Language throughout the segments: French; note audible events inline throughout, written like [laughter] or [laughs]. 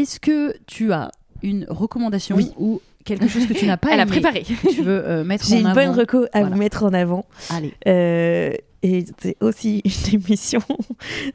Est-ce que tu as une recommandation Oui. ou quelque chose que tu n'as pas [laughs] Elle a aimé préparé. que tu veux euh, mettre J'ai en une avant bonne reco à Voilà. vous mettre en avant. Allez. Euh, et c'est aussi une [laughs] émission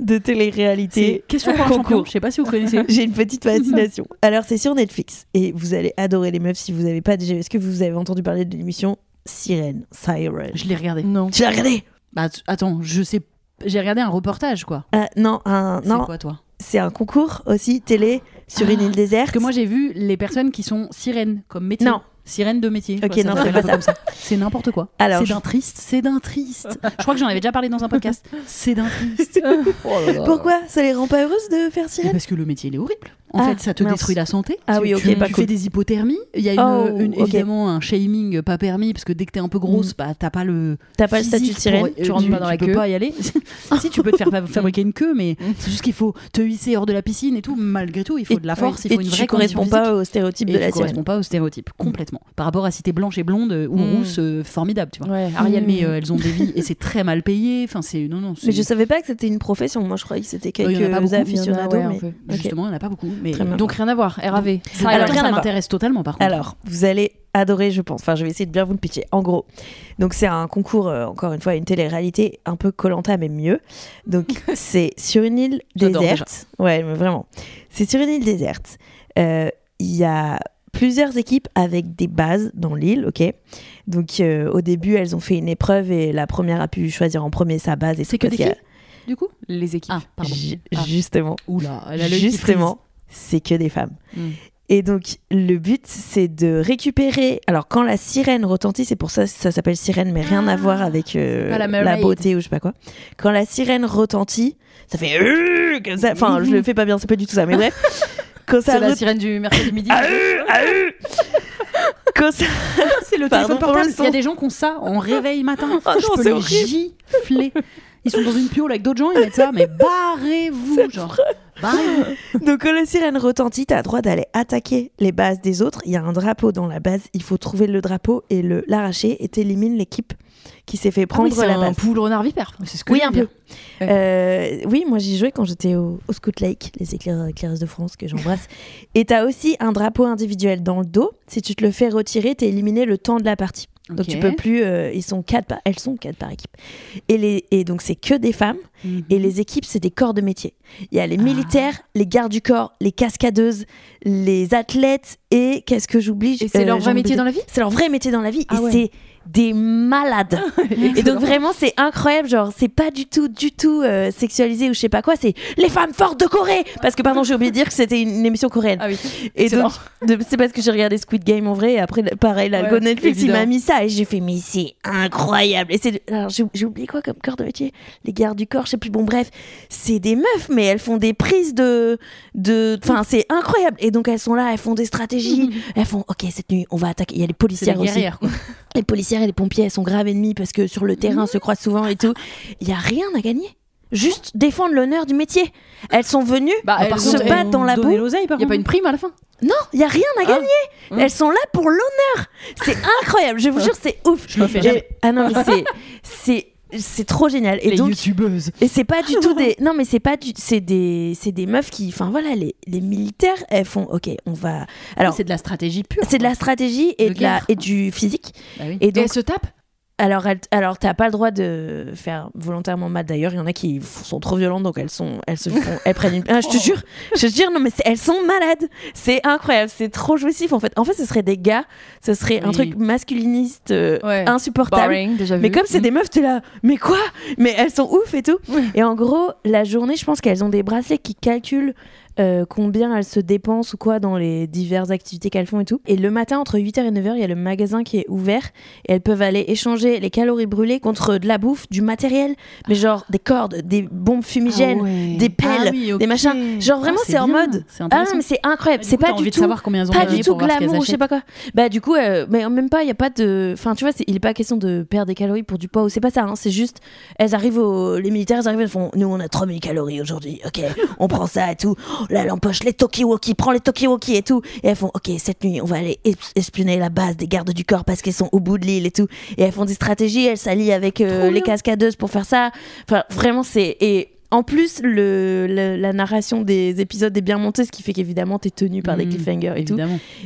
de C'est télé-réalité. question pour un Concours. Je sais pas si vous connaissez. [laughs] J'ai une petite fascination. Alors, c'est sur Netflix et vous allez adorer les meufs si vous n'avez pas déjà. Est-ce que vous avez entendu parler de l'émission Sirène Siren? Je l'ai regardé. Non. Tu l'as regardé? Bah attends, je sais. J'ai regardé un reportage quoi. Ah, Non, un, C'est non, quoi toi? C'est un concours aussi télé sur une Ah, île déserte. Parce que moi j'ai vu les personnes qui sont sirènes comme métier. Non. Sirène de métier. Ok, non, c'est pas ça. comme ça. C'est n'importe quoi. Alors, c'est d'un triste, c'est d'un triste. Je crois que j'en avais déjà parlé dans un podcast. C'est d'un triste. [laughs] Pourquoi Ça les rend pas heureuses de faire Mais sirène? Parce que le métier il est horrible. En Ah, fait, ça te mince. détruit la santé. Ah Tu- oui, ok, tu, pas tu cool. fais des hypothermies. Il y a une, Oh, une- évidemment un shaming pas permis parce que dès que t'es un peu grosse, Mm. bah t'as pas le. T'as pas le statut de sirène pour- Tu rentres pas dans la peux queue pas y aller. [laughs] [laughs] si tu peux te faire fa- fabriquer une queue, mais c'est juste qu'il faut te hisser hors de la piscine et tout. Malgré tout, il faut Et- de la force, il et faut une tu vraie physique. pas au stéréotype Et de tu la sirène. corresponds pas au stéréotype complètement. Par rapport à si t'es blanche et blonde euh, ou Mm. rousse, euh, formidable, tu vois. Ariel, mais euh, elles ont des vies et c'est très mal payé. Enfin, c'est non non. Mais je savais pas que c'était une profession. Moi, je croyais que c'était quelques aficionados. Justement, il n'y en a pas beaucoup. Mais Très bien. Donc rien à voir. RAV. alors, Alors, rien ça à m'intéresse totalement par contre. Alors, vous allez adorer, je pense. Enfin, je vais essayer de bien vous le pitcher. En gros, donc c'est un concours, euh, encore une fois, une télé-réalité un peu Colanta, mais mieux. Donc, [laughs] c'est sur une île J'adore déserte. Ouais, mais vraiment. C'est sur une île déserte. Euh, Il y a plusieurs équipes avec des bases dans l'île, ok? Donc, euh, au début, elles ont fait une épreuve et la première a pu choisir en premier sa base. et C'est tout, que des parce qu'il y a- filles, du coup? Les équipes. Ah, pardon. Ju- Ah. Justement. Oula, elle a l'œil qui Justement, c'est que des femmes. Mm. Et donc, le but, c'est de récupérise. Alors, quand la sirène retentit, c'est pour ça que ça s'appelle sirène, mais rien à voir avec euh, la beauté ou je sais pas quoi. Quand la sirène retentit, ça fait euh, comme ça. Enfin, je le fais pas bien, c'est pas du tout ça, mais bref. [laughs] C'est la sirène du mercredi midi. quand ça- [laughs] C'est le téléphone portable. Il y a des gens qui ont ça en réveil matin. Ah je non, peux c'est les horrible. gifler. Ils sont dans une piole avec d'autres gens, ils mettent ça, mais barrez-vous, genre. [laughs] Donc, quand la sirène retentit, t'as le droit d'aller attaquer les bases des autres. Il y a un drapeau dans la base. Il faut trouver le drapeau et le l'arracher et t'élimines l'équipe qui s'est fait Ah prendre oui, la un base. poule renard vipère. C'est ce que Oui, un peu. Euh, oui, moi j'y jouais quand j'étais au, au Scout Lake, les éclair- éclaireuses de France que j'embrasse. [laughs] Et t'as aussi un drapeau individuel dans le dos. Si tu te le fais retirer, t'es éliminé le temps de la partie. Donc tu peux plus. euh, ils sont quatre, par- elles sont quatre par équipe. Et les et donc c'est que des femmes. Mhm. Et les équipes c'est des corps de métier. Il y a les Ah. militaires, les gardes du corps, les cascadeuses, les athlètes et qu'est-ce que j'oublie? Et c'est Euh, leur vrai métier dans la vie? C'est leur vrai métier dans la vie. Ah et ouais. c'est des malades. [laughs] Et donc vraiment c'est incroyable, genre c'est pas du tout du tout euh, sexualisé ou je sais pas quoi, c'est les femmes fortes de Corée parce que pardon j'ai oublié de dire que c'était une, émission coréenne. Ah oui. et donc c'est parce que j'ai regardé Squid Game en vrai et après pareil l'algo Ouais, Netflix il m'a mis ça et j'ai fait mais c'est incroyable et c'est alors j'ai oublié quoi comme corps de métier? Les gardes du corps je sais plus bon bref c'est des meufs mais elles font des prises de de enfin c'est incroyable et donc elles sont là elles font des stratégies [laughs] elles font ok cette nuit on va attaquer il y a les policières aussi guerrières, quoi. les policières et les pompiers elles sont graves ennemis parce que sur le terrain se croisent souvent et tout. Il y a rien à gagner. Juste défendre l'honneur du métier. Elles sont venues Bah, elles se ont- battre dans la boue. Il y a pas une prime à la fin? Non, il y a rien à gagner. Hum. Elles sont là pour l'honneur. C'est incroyable. Je vous jure, c'est ouf. Je le fais jamais. Ah non, mais [laughs] c'est c'est trop génial. Et Les donc youtubeuses. et c'est pas du tout des [laughs] non mais c'est pas du c'est des c'est des meufs qui enfin voilà les, les militaires elles font OK, on va alors c'est de la stratégie pure. c'est de la stratégie et De de la et du physique. Bah oui. Et Et donc elle se tape Alors, elle- alors t'as pas le droit de faire volontairement mal. D'ailleurs, il y en a qui sont trop violentes, donc elles sont, elles se [laughs] font, elles prennent une. Ah, je te jure, je te jure, non mais elles sont malades. C'est incroyable, c'est trop jouissif en fait. En fait, ce serait des gars, ce serait un truc masculiniste euh, Ouais. insupportable. Boring, déjà vu. Mais comme c'est des meufs, t'es là, mais quoi? Mais elles sont ouf et tout. Ouais. Et en gros, la journée, je pense qu'elles ont des bracelets qui calculent euh, combien elles se dépensent ou quoi dans les diverses activités qu'elles font et tout. Et le matin, entre 8h et 9h, il y a le magasin qui est ouvert et elles peuvent aller échanger les calories brûlées contre de la bouffe, du matériel, mais genre des cordes, des bombes fumigènes, Ah ouais. des pelles, Ah oui, des machins. Genre vraiment, Ah, c'est en mode. Ah non, mais c'est incroyable. C'est pas envie du de tout. savoir combien Pas du tout glamour, je sais pas quoi. Bah du coup, euh, mais même pas, il y a pas de, enfin tu vois, il est pas question de perdre des calories pour du poids ou c'est pas ça. hein. C'est juste, elles arrivent au, les militaires, elles arrivent, elles font, nous on a 3000 calories aujourd'hui, ok, on prend ça et tout. Là, elle empoche les Tokiwoki, prend les Tokiwoki et tout. Et elles font, ok, cette nuit on va aller es- espionner la base des gardes du corps parce qu'elles sont au bout de l'île et tout. Et elles font des stratégies, elles s'allient avec euh, les cascadeuses pour faire ça. Enfin vraiment c'est et en plus, le, le- la narration des épisodes est bien montée, ce qui fait qu'évidemment, t'es tenu par des Mmh, cliffhangers et tout.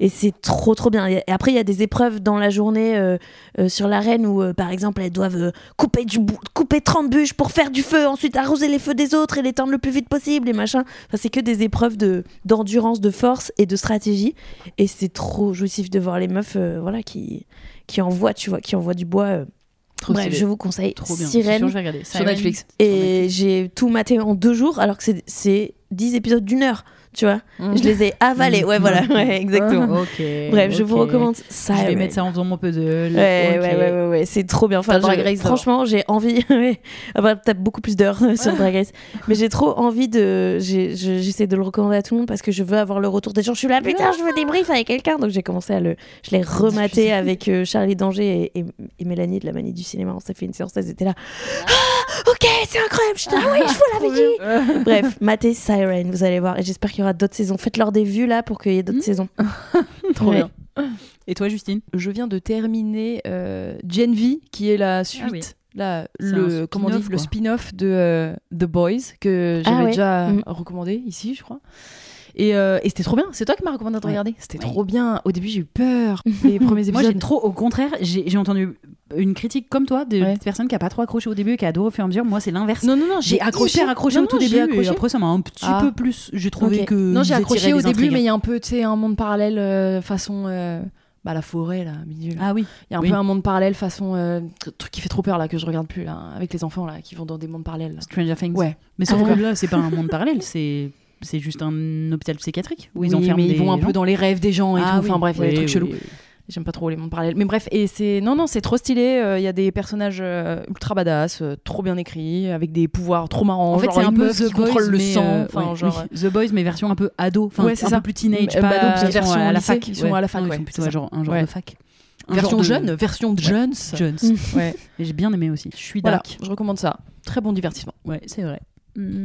Et c'est trop trop bien. Et après, il y a des épreuves dans la journée euh, euh, sur l'arène où, euh, par exemple, elles doivent couper, du bou- couper 30 bûches pour faire du feu, ensuite arroser les feux des autres et les tendre le plus vite possible et machin. Enfin, c'est que des épreuves de, d'endurance, de force et de stratégie. Et c'est trop jouissif de voir les meufs voilà, qui, qui envoient, tu vois, qui envoient du bois. Trop Bref, stylé. je vous conseille Trop bien. Sûr, Sirène. je vais regarder. Sur. Netflix. Et j'ai tout maté en deux jours, alors que c'est- c'est 10 épisodes d'une heure, tu vois. Je les ai avalés, ouais, voilà, ouais, exactement. Ok. Bref, je vous recommande Je Siren. vais mettre ça en faisant mon puzzle. Ouais, ouais, ouais, ouais, ouais, c'est trop bien. Enfin, je- Race franchement, j'ai envie. [laughs] Ah bah, t'as beaucoup plus d'heures [laughs] sur Drag Race. Mais j'ai trop envie de. je- J'essaie de le recommander à tout le monde parce que je veux avoir le retour des gens. Je suis là, putain, je veux des briefs avec quelqu'un. Donc j'ai commencé à le. Je l'ai rematé avec euh, Charlie Danger et, et- et Mélanie de la Manie du cinéma. On s'est fait une séance, elles étaient là. Ah, ok, c'est incroyable. Je ah oui, je vous l'avais dit. Bref, matez Siren, vous allez voir. Et j'espère qu'il y aura d'autres saisons. Faites-leur des vues là pour qu'il y ait d'autres saisons. [laughs] Trop Ouais. bien. Et toi, Justine? Je viens de terminer euh, Gen V, qui est la suite. oui. Là, C'est le comment on dit spin-off, le spin-off de euh, The Boys que j'avais Ah ouais. déjà Mm. recommandé ici je crois et, euh, et c'était trop bien c'est toi qui m'as recommandé de Ouais. regarder c'était trop bien au début j'ai eu peur [laughs] les premiers épisodes Moi, j'ai trop, au contraire, j'ai entendu une critique comme toi de Ouais. personnes qui a pas trop accroché au début et qui a adoré au fur et à mesure. Moi, c'est l'inverse. non non non J'ai accroché, accroché Non, au tout non, début et accroché. après ça m'a un petit Ah. peu plus. J'ai trouvé que non j'ai accroché au début mais il y a un peu tu sais un monde parallèle euh, façon euh, bah la forêt là milieu là. Ah oui. il y a un oui. peu un monde parallèle façon euh, tr- truc qui fait trop peur là que je regarde plus là avec les enfants là qui vont dans des mondes parallèles là. Stranger Things. ouais Mais sauf Ah. là, c'est pas un monde parallèle, [laughs] c'est c'est juste un hôpital psychiatrique où ils Oui, enferment mais des ils vont un gens. peu dans les rêves des gens et Ah tout. oui. Enfin bref, il y a des trucs chelous. J'aime pas trop les mondes parallèles. Mais bref, et c'est non non, c'est trop stylé. euh, Il y a des personnages euh, ultra badass, euh, trop bien écrits, avec des pouvoirs trop marrants. En fait, c'est un peu The qui Boys, contrôle le sang. Enfin genre. The Boys, mais version un peu ado, enfin Ouais, c'est un ça. peu plus teenage, pas ado, version sont à la fac. ils sont à la fac, Ah ouais, ils sont plutôt genre un genre de fac. Un version de- jeune, version Jones. Jones. Ouais. [laughs] Et J'ai bien aimé aussi. Je suis Voilà, dark. je recommande ça. Très bon divertissement. Ouais, c'est vrai.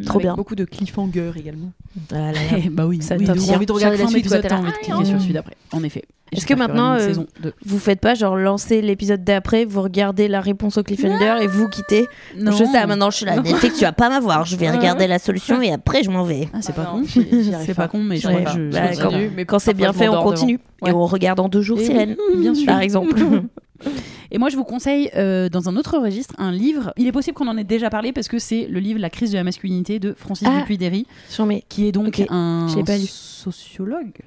Trop Avec bien. Beaucoup de cliffhanger également. [laughs] Ah là là. Eh, bah oui, Ça oui, ouf. envie de regarder Chaque la suite, t'as envie de ah, cliquer sur celui d'après. En effet. Et Est-ce que maintenant, euh. Vous faites pas genre lancer l'épisode d'après, vous regardez la réponse au cliffhanger et vous quittez Non. Je sais, maintenant je suis là. Netflix, tu vas pas m'avoir. Je vais regarder la solution et après je m'en vais. Ah, c'est pas Ah con. j'y [laughs] arrive C'est pas con, mais je bah, je quand, continue. mais quand c'est bien fait, on continue. Et on regarde en deux jours Et Sirène, oui, bien sûr. par exemple. [laughs] Et moi, je vous conseille, euh, dans un autre registre, un livre. Il est possible qu'on en ait déjà parlé parce que c'est le livre La crise de la masculinité de Francis Ah. Dupuy-Derry, qui est donc un pas sociologue.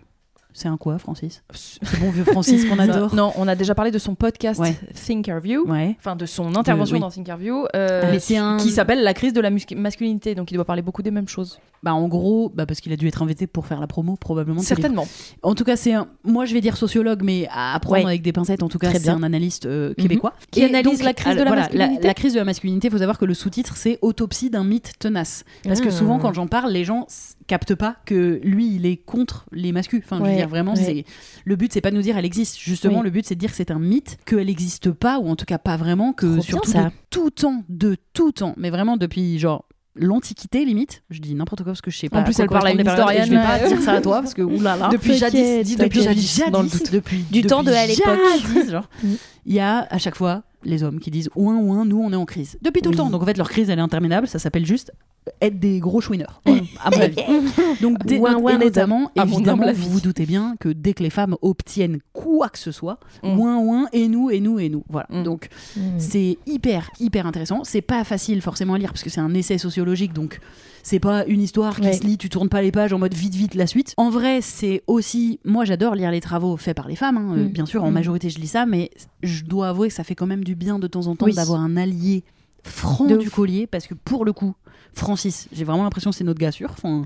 C'est un quoi, Francis C'est bon vieux Francis qu'on [laughs] adore. Non, on a déjà parlé de son podcast Ouais. Thinkerview. Ouais. Enfin, de son intervention oui. dans Thinkerview, euh, Mais c'est un- qui s'appelle La crise de la masculinité. Donc, il doit parler beaucoup des mêmes choses. Bah en gros, bah parce qu'il a dû être invité pour faire la promo probablement. ce. Certainement. En tout cas, c'est un... moi je vais dire sociologue, mais à prendre Ouais. avec des pincettes. En tout cas, c'est un analyste euh, québécois Qui analyse la crise de la voilà, masculinité. La, crise de la masculinité. Il faut savoir que le sous-titre c'est autopsie d'un mythe tenace. Parce que Ah. souvent, quand j'en parle, les gens captent pas que lui, il est contre les masculins. Enfin, je veux Ouais, dire vraiment, c'est le but, c'est pas de nous dire elle existe. Justement, le but, c'est de dire que c'est un mythe, qu'elle n'existe pas, ou en tout cas pas vraiment, que Trop surtout bien, ça. de tout temps, de tout temps, mais vraiment depuis genre l'antiquité limite. Je dis n'importe quoi parce que je sais pas. En plus, elle parle à une et Je vais historienne. pas dire ça à toi parce que [laughs] oulala. Depuis jadis, depuis t'inquiète. jadis, dans le doute. depuis Du temps de depuis à l'époque. jadis, genre. [laughs] Mm. Il y a à chaque fois les hommes qui disent ouin ouin, nous on est en crise depuis tout le Oui. temps. Donc en fait leur crise elle est interminable. Ça s'appelle juste être des gros chouineurs. à mon avis. [laughs] Donc dès- Ouin, ouin, et notamment évidemment vous vous doutez bien que dès que les femmes obtiennent quoi que ce soit, Mm. ouin ouin et nous et nous et nous. Voilà. Mm. Donc Mm. c'est hyper, hyper intéressant. C'est pas facile forcément à lire parce que c'est un essai sociologique, donc c'est pas une histoire qui Ouais. se lit, tu tournes pas les pages en mode vite, vite la suite. En vrai, c'est aussi. Moi, j'adore lire les travaux faits par les femmes, hein. Euh, Mm. bien sûr, en majorité, je lis ça, mais je dois avouer que ça fait quand même du bien de temps en temps Oui. d'avoir un allié franc De du ouf. collier parce que pour le coup, Francis, j'ai vraiment l'impression que c'est notre gars sûr. Enfin,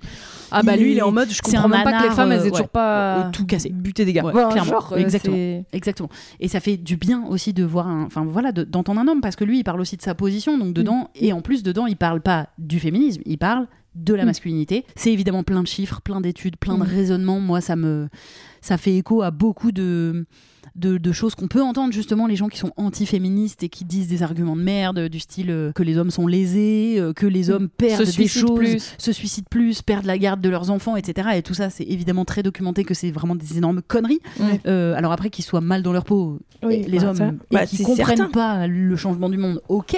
Ah bah il lui, il est en mode, je comprends même pas que les femmes, elles euh, aient toujours ouais, pas euh, tout cassé. buté des gars. Ouais, clairement. genre, euh, Exactement. Exactement. Et ça fait du bien aussi de voir, un- enfin voilà, de- d'entendre un homme parce que lui, il parle aussi de sa position, donc dedans, et en plus dedans, il parle pas du féminisme, il parle de la Mm. masculinité. C'est évidemment plein de chiffres, plein d'études, plein de Mm. raisonnements. Moi, ça me, ça fait écho à beaucoup de de, de choses qu'on peut entendre justement les gens qui sont anti-féministes et qui disent des arguments de merde du style euh, que les hommes sont lésés, euh, que les hommes perdent Se des choses, plus. se suicident plus, perdent la garde de leurs enfants, etc. Et tout ça, c'est évidemment très documenté que c'est vraiment des énormes conneries. Euh, alors après qu'ils soient mal dans leur peau, Oui, les bah, hommes, et bah, qui c'est comprennent certain. pas le changement du monde, ok.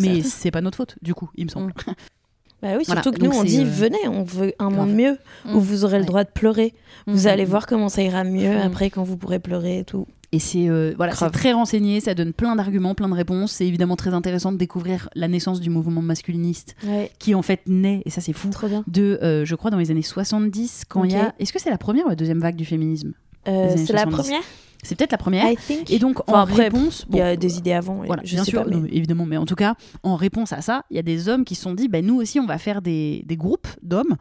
Mais c'est pas notre faute, du coup, il me semble. [laughs] Bah oui, Voilà, surtout que nous, donc on dit euh, venez, on veut un monde mieux où Mm. vous aurez le droit de pleurer. Vous Mm. allez voir comment ça ira mieux Mm. après quand vous pourrez pleurer et tout. Et c'est euh, voilà, c'est très renseigné, ça donne plein d'arguments, plein de réponses. C'est évidemment très intéressant de découvrir la naissance du mouvement masculiniste, Ouais, qui en fait naît, et ça c'est fou, trop bien. de, euh, je crois, dans les années 70, quand il y a... Est-ce que c'est la première ou la deuxième vague du féminisme? Euh, c'est la 70. première, C'est peut-être la première. Et donc, Enfin, en après, réponse... Il y a des idées avant. Voilà, je bien sais sûr, pas, mais- non, mais évidemment. Mais en tout cas, en réponse à ça, il y a des hommes qui se sont dit, ben nous aussi, on va faire des, des groupes d'hommes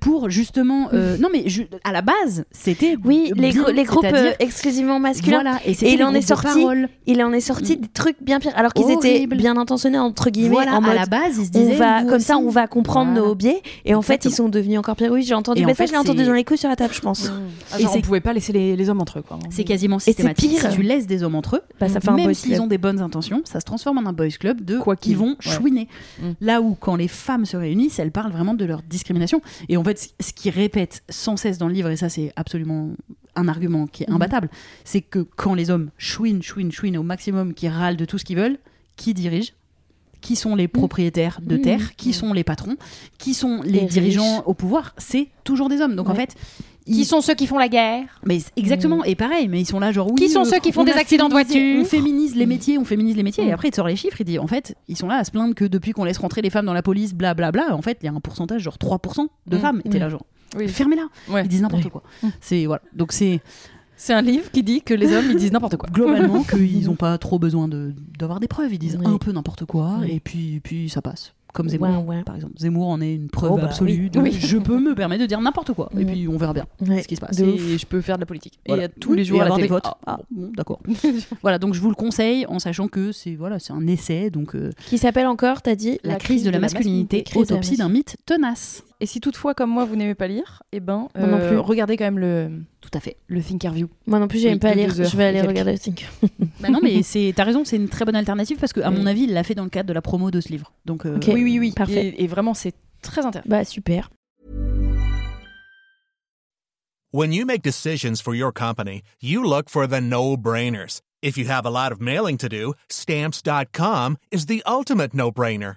pour justement. euh, non, mais à la base, c'était. Oui, les, bien, gro- les groupes euh, exclusivement masculins. Voilà, et, c'était il en est sorti. Il en est sorti des trucs bien pires, alors qu'ils étaient bien intentionnés entre guillemets Voilà, en mode à la base, ils se on disaient. va nous comme ça on va comprendre Voilà. nos biais et en fait ils sont devenus encore pires. Oui, j'ai entendu. Et Mais en ça, fait, je l'ai entendu dans les coups sur la table, je pense. Ah, Et on pouvait pas laisser les, les hommes entre eux. Quoi. C'est quasiment c'est systématique. pire. Si tu laisses des hommes entre eux, Bah, ça fait un même s'ils ont des bonnes intentions, ça se transforme en un boys club de Quoi qui qu'il. vont chouiner. Mm. Là où quand les femmes se réunissent, elles parlent vraiment de leur discrimination. Et en fait, ce qu'ils répètent sans cesse dans le livre, et ça c'est absolument un argument qui est Mhm. imbattable, c'est que quand les hommes chouinent, chouinent, chouinent au maximum, qui râlent de tout ce qu'ils veulent, qui dirige qui sont les propriétaires de Mhm. terre, qui sont les patrons, qui sont les, Les dirigeants riches. au pouvoir, c'est toujours des hommes. Donc en Ouais. Qui sont ceux qui font la guerre mais exactement, et pareil, mais ils sont là genre oui. Qui sont ceux qui font on des accidents de voiture On féminise les métiers, on féminise les métiers. Et Mm. après, il te sort les chiffres, il dit en fait, ils sont là à se plaindre que depuis qu'on laisse rentrer les femmes dans la police, blablabla, en fait, il y a un pourcentage, genre 3% de Mm. femmes. Et t'es Mm. là genre, Oui. fermez-la. Ouais. Ils disent n'importe Ouais. quoi. Mm. C'est, voilà. Donc c'est C'est un livre qui dit que les hommes ils disent n'importe quoi. globalement [laughs] qu'ils n'ont pas trop besoin de, d'avoir des preuves. Ils disent Oui. un peu n'importe quoi, Oui. et puis, puis ça passe. Comme Zemmour, Ouais, ouais. par exemple. Zemmour en est une preuve Oh, bah absolue. oui. de Oui. Je peux me permettre de dire n'importe quoi. Et puis on verra bien Ouais. ce qui se passe. Et- je peux faire de la politique. Voilà. Et à tous les jours et à la avoir des télé. votes. Ah, Ah, bon, d'accord. [laughs] voilà, donc je vous le conseille en sachant que c'est voilà, c'est un essai, donc euh, Qui s'appelle encore, t'as dit? La, crise de la masculinité, Crise de la autopsie d'un mythe tenace. Et si toutefois, comme moi, vous n'aimez pas lire, eh ben, non euh, plus. regardez quand même le, Tout à fait. le Thinkerview. Moi non plus, j'aime Oui, pas lire. Je vais aller regarder le Think. [laughs] bah non, mais [laughs] c'est t'as raison, c'est une très bonne alternative parce que à mon avis, il l'a fait dans le cadre de la promo de ce livre. Donc euh. Oui, oui, oui. Parfait. Et, et vraiment, c'est très intéressant. Bah super. When you make decisions for your company, you look for the no-brainers. If you have a lot of mailing to do, stamps.com is the ultimate no-brainer.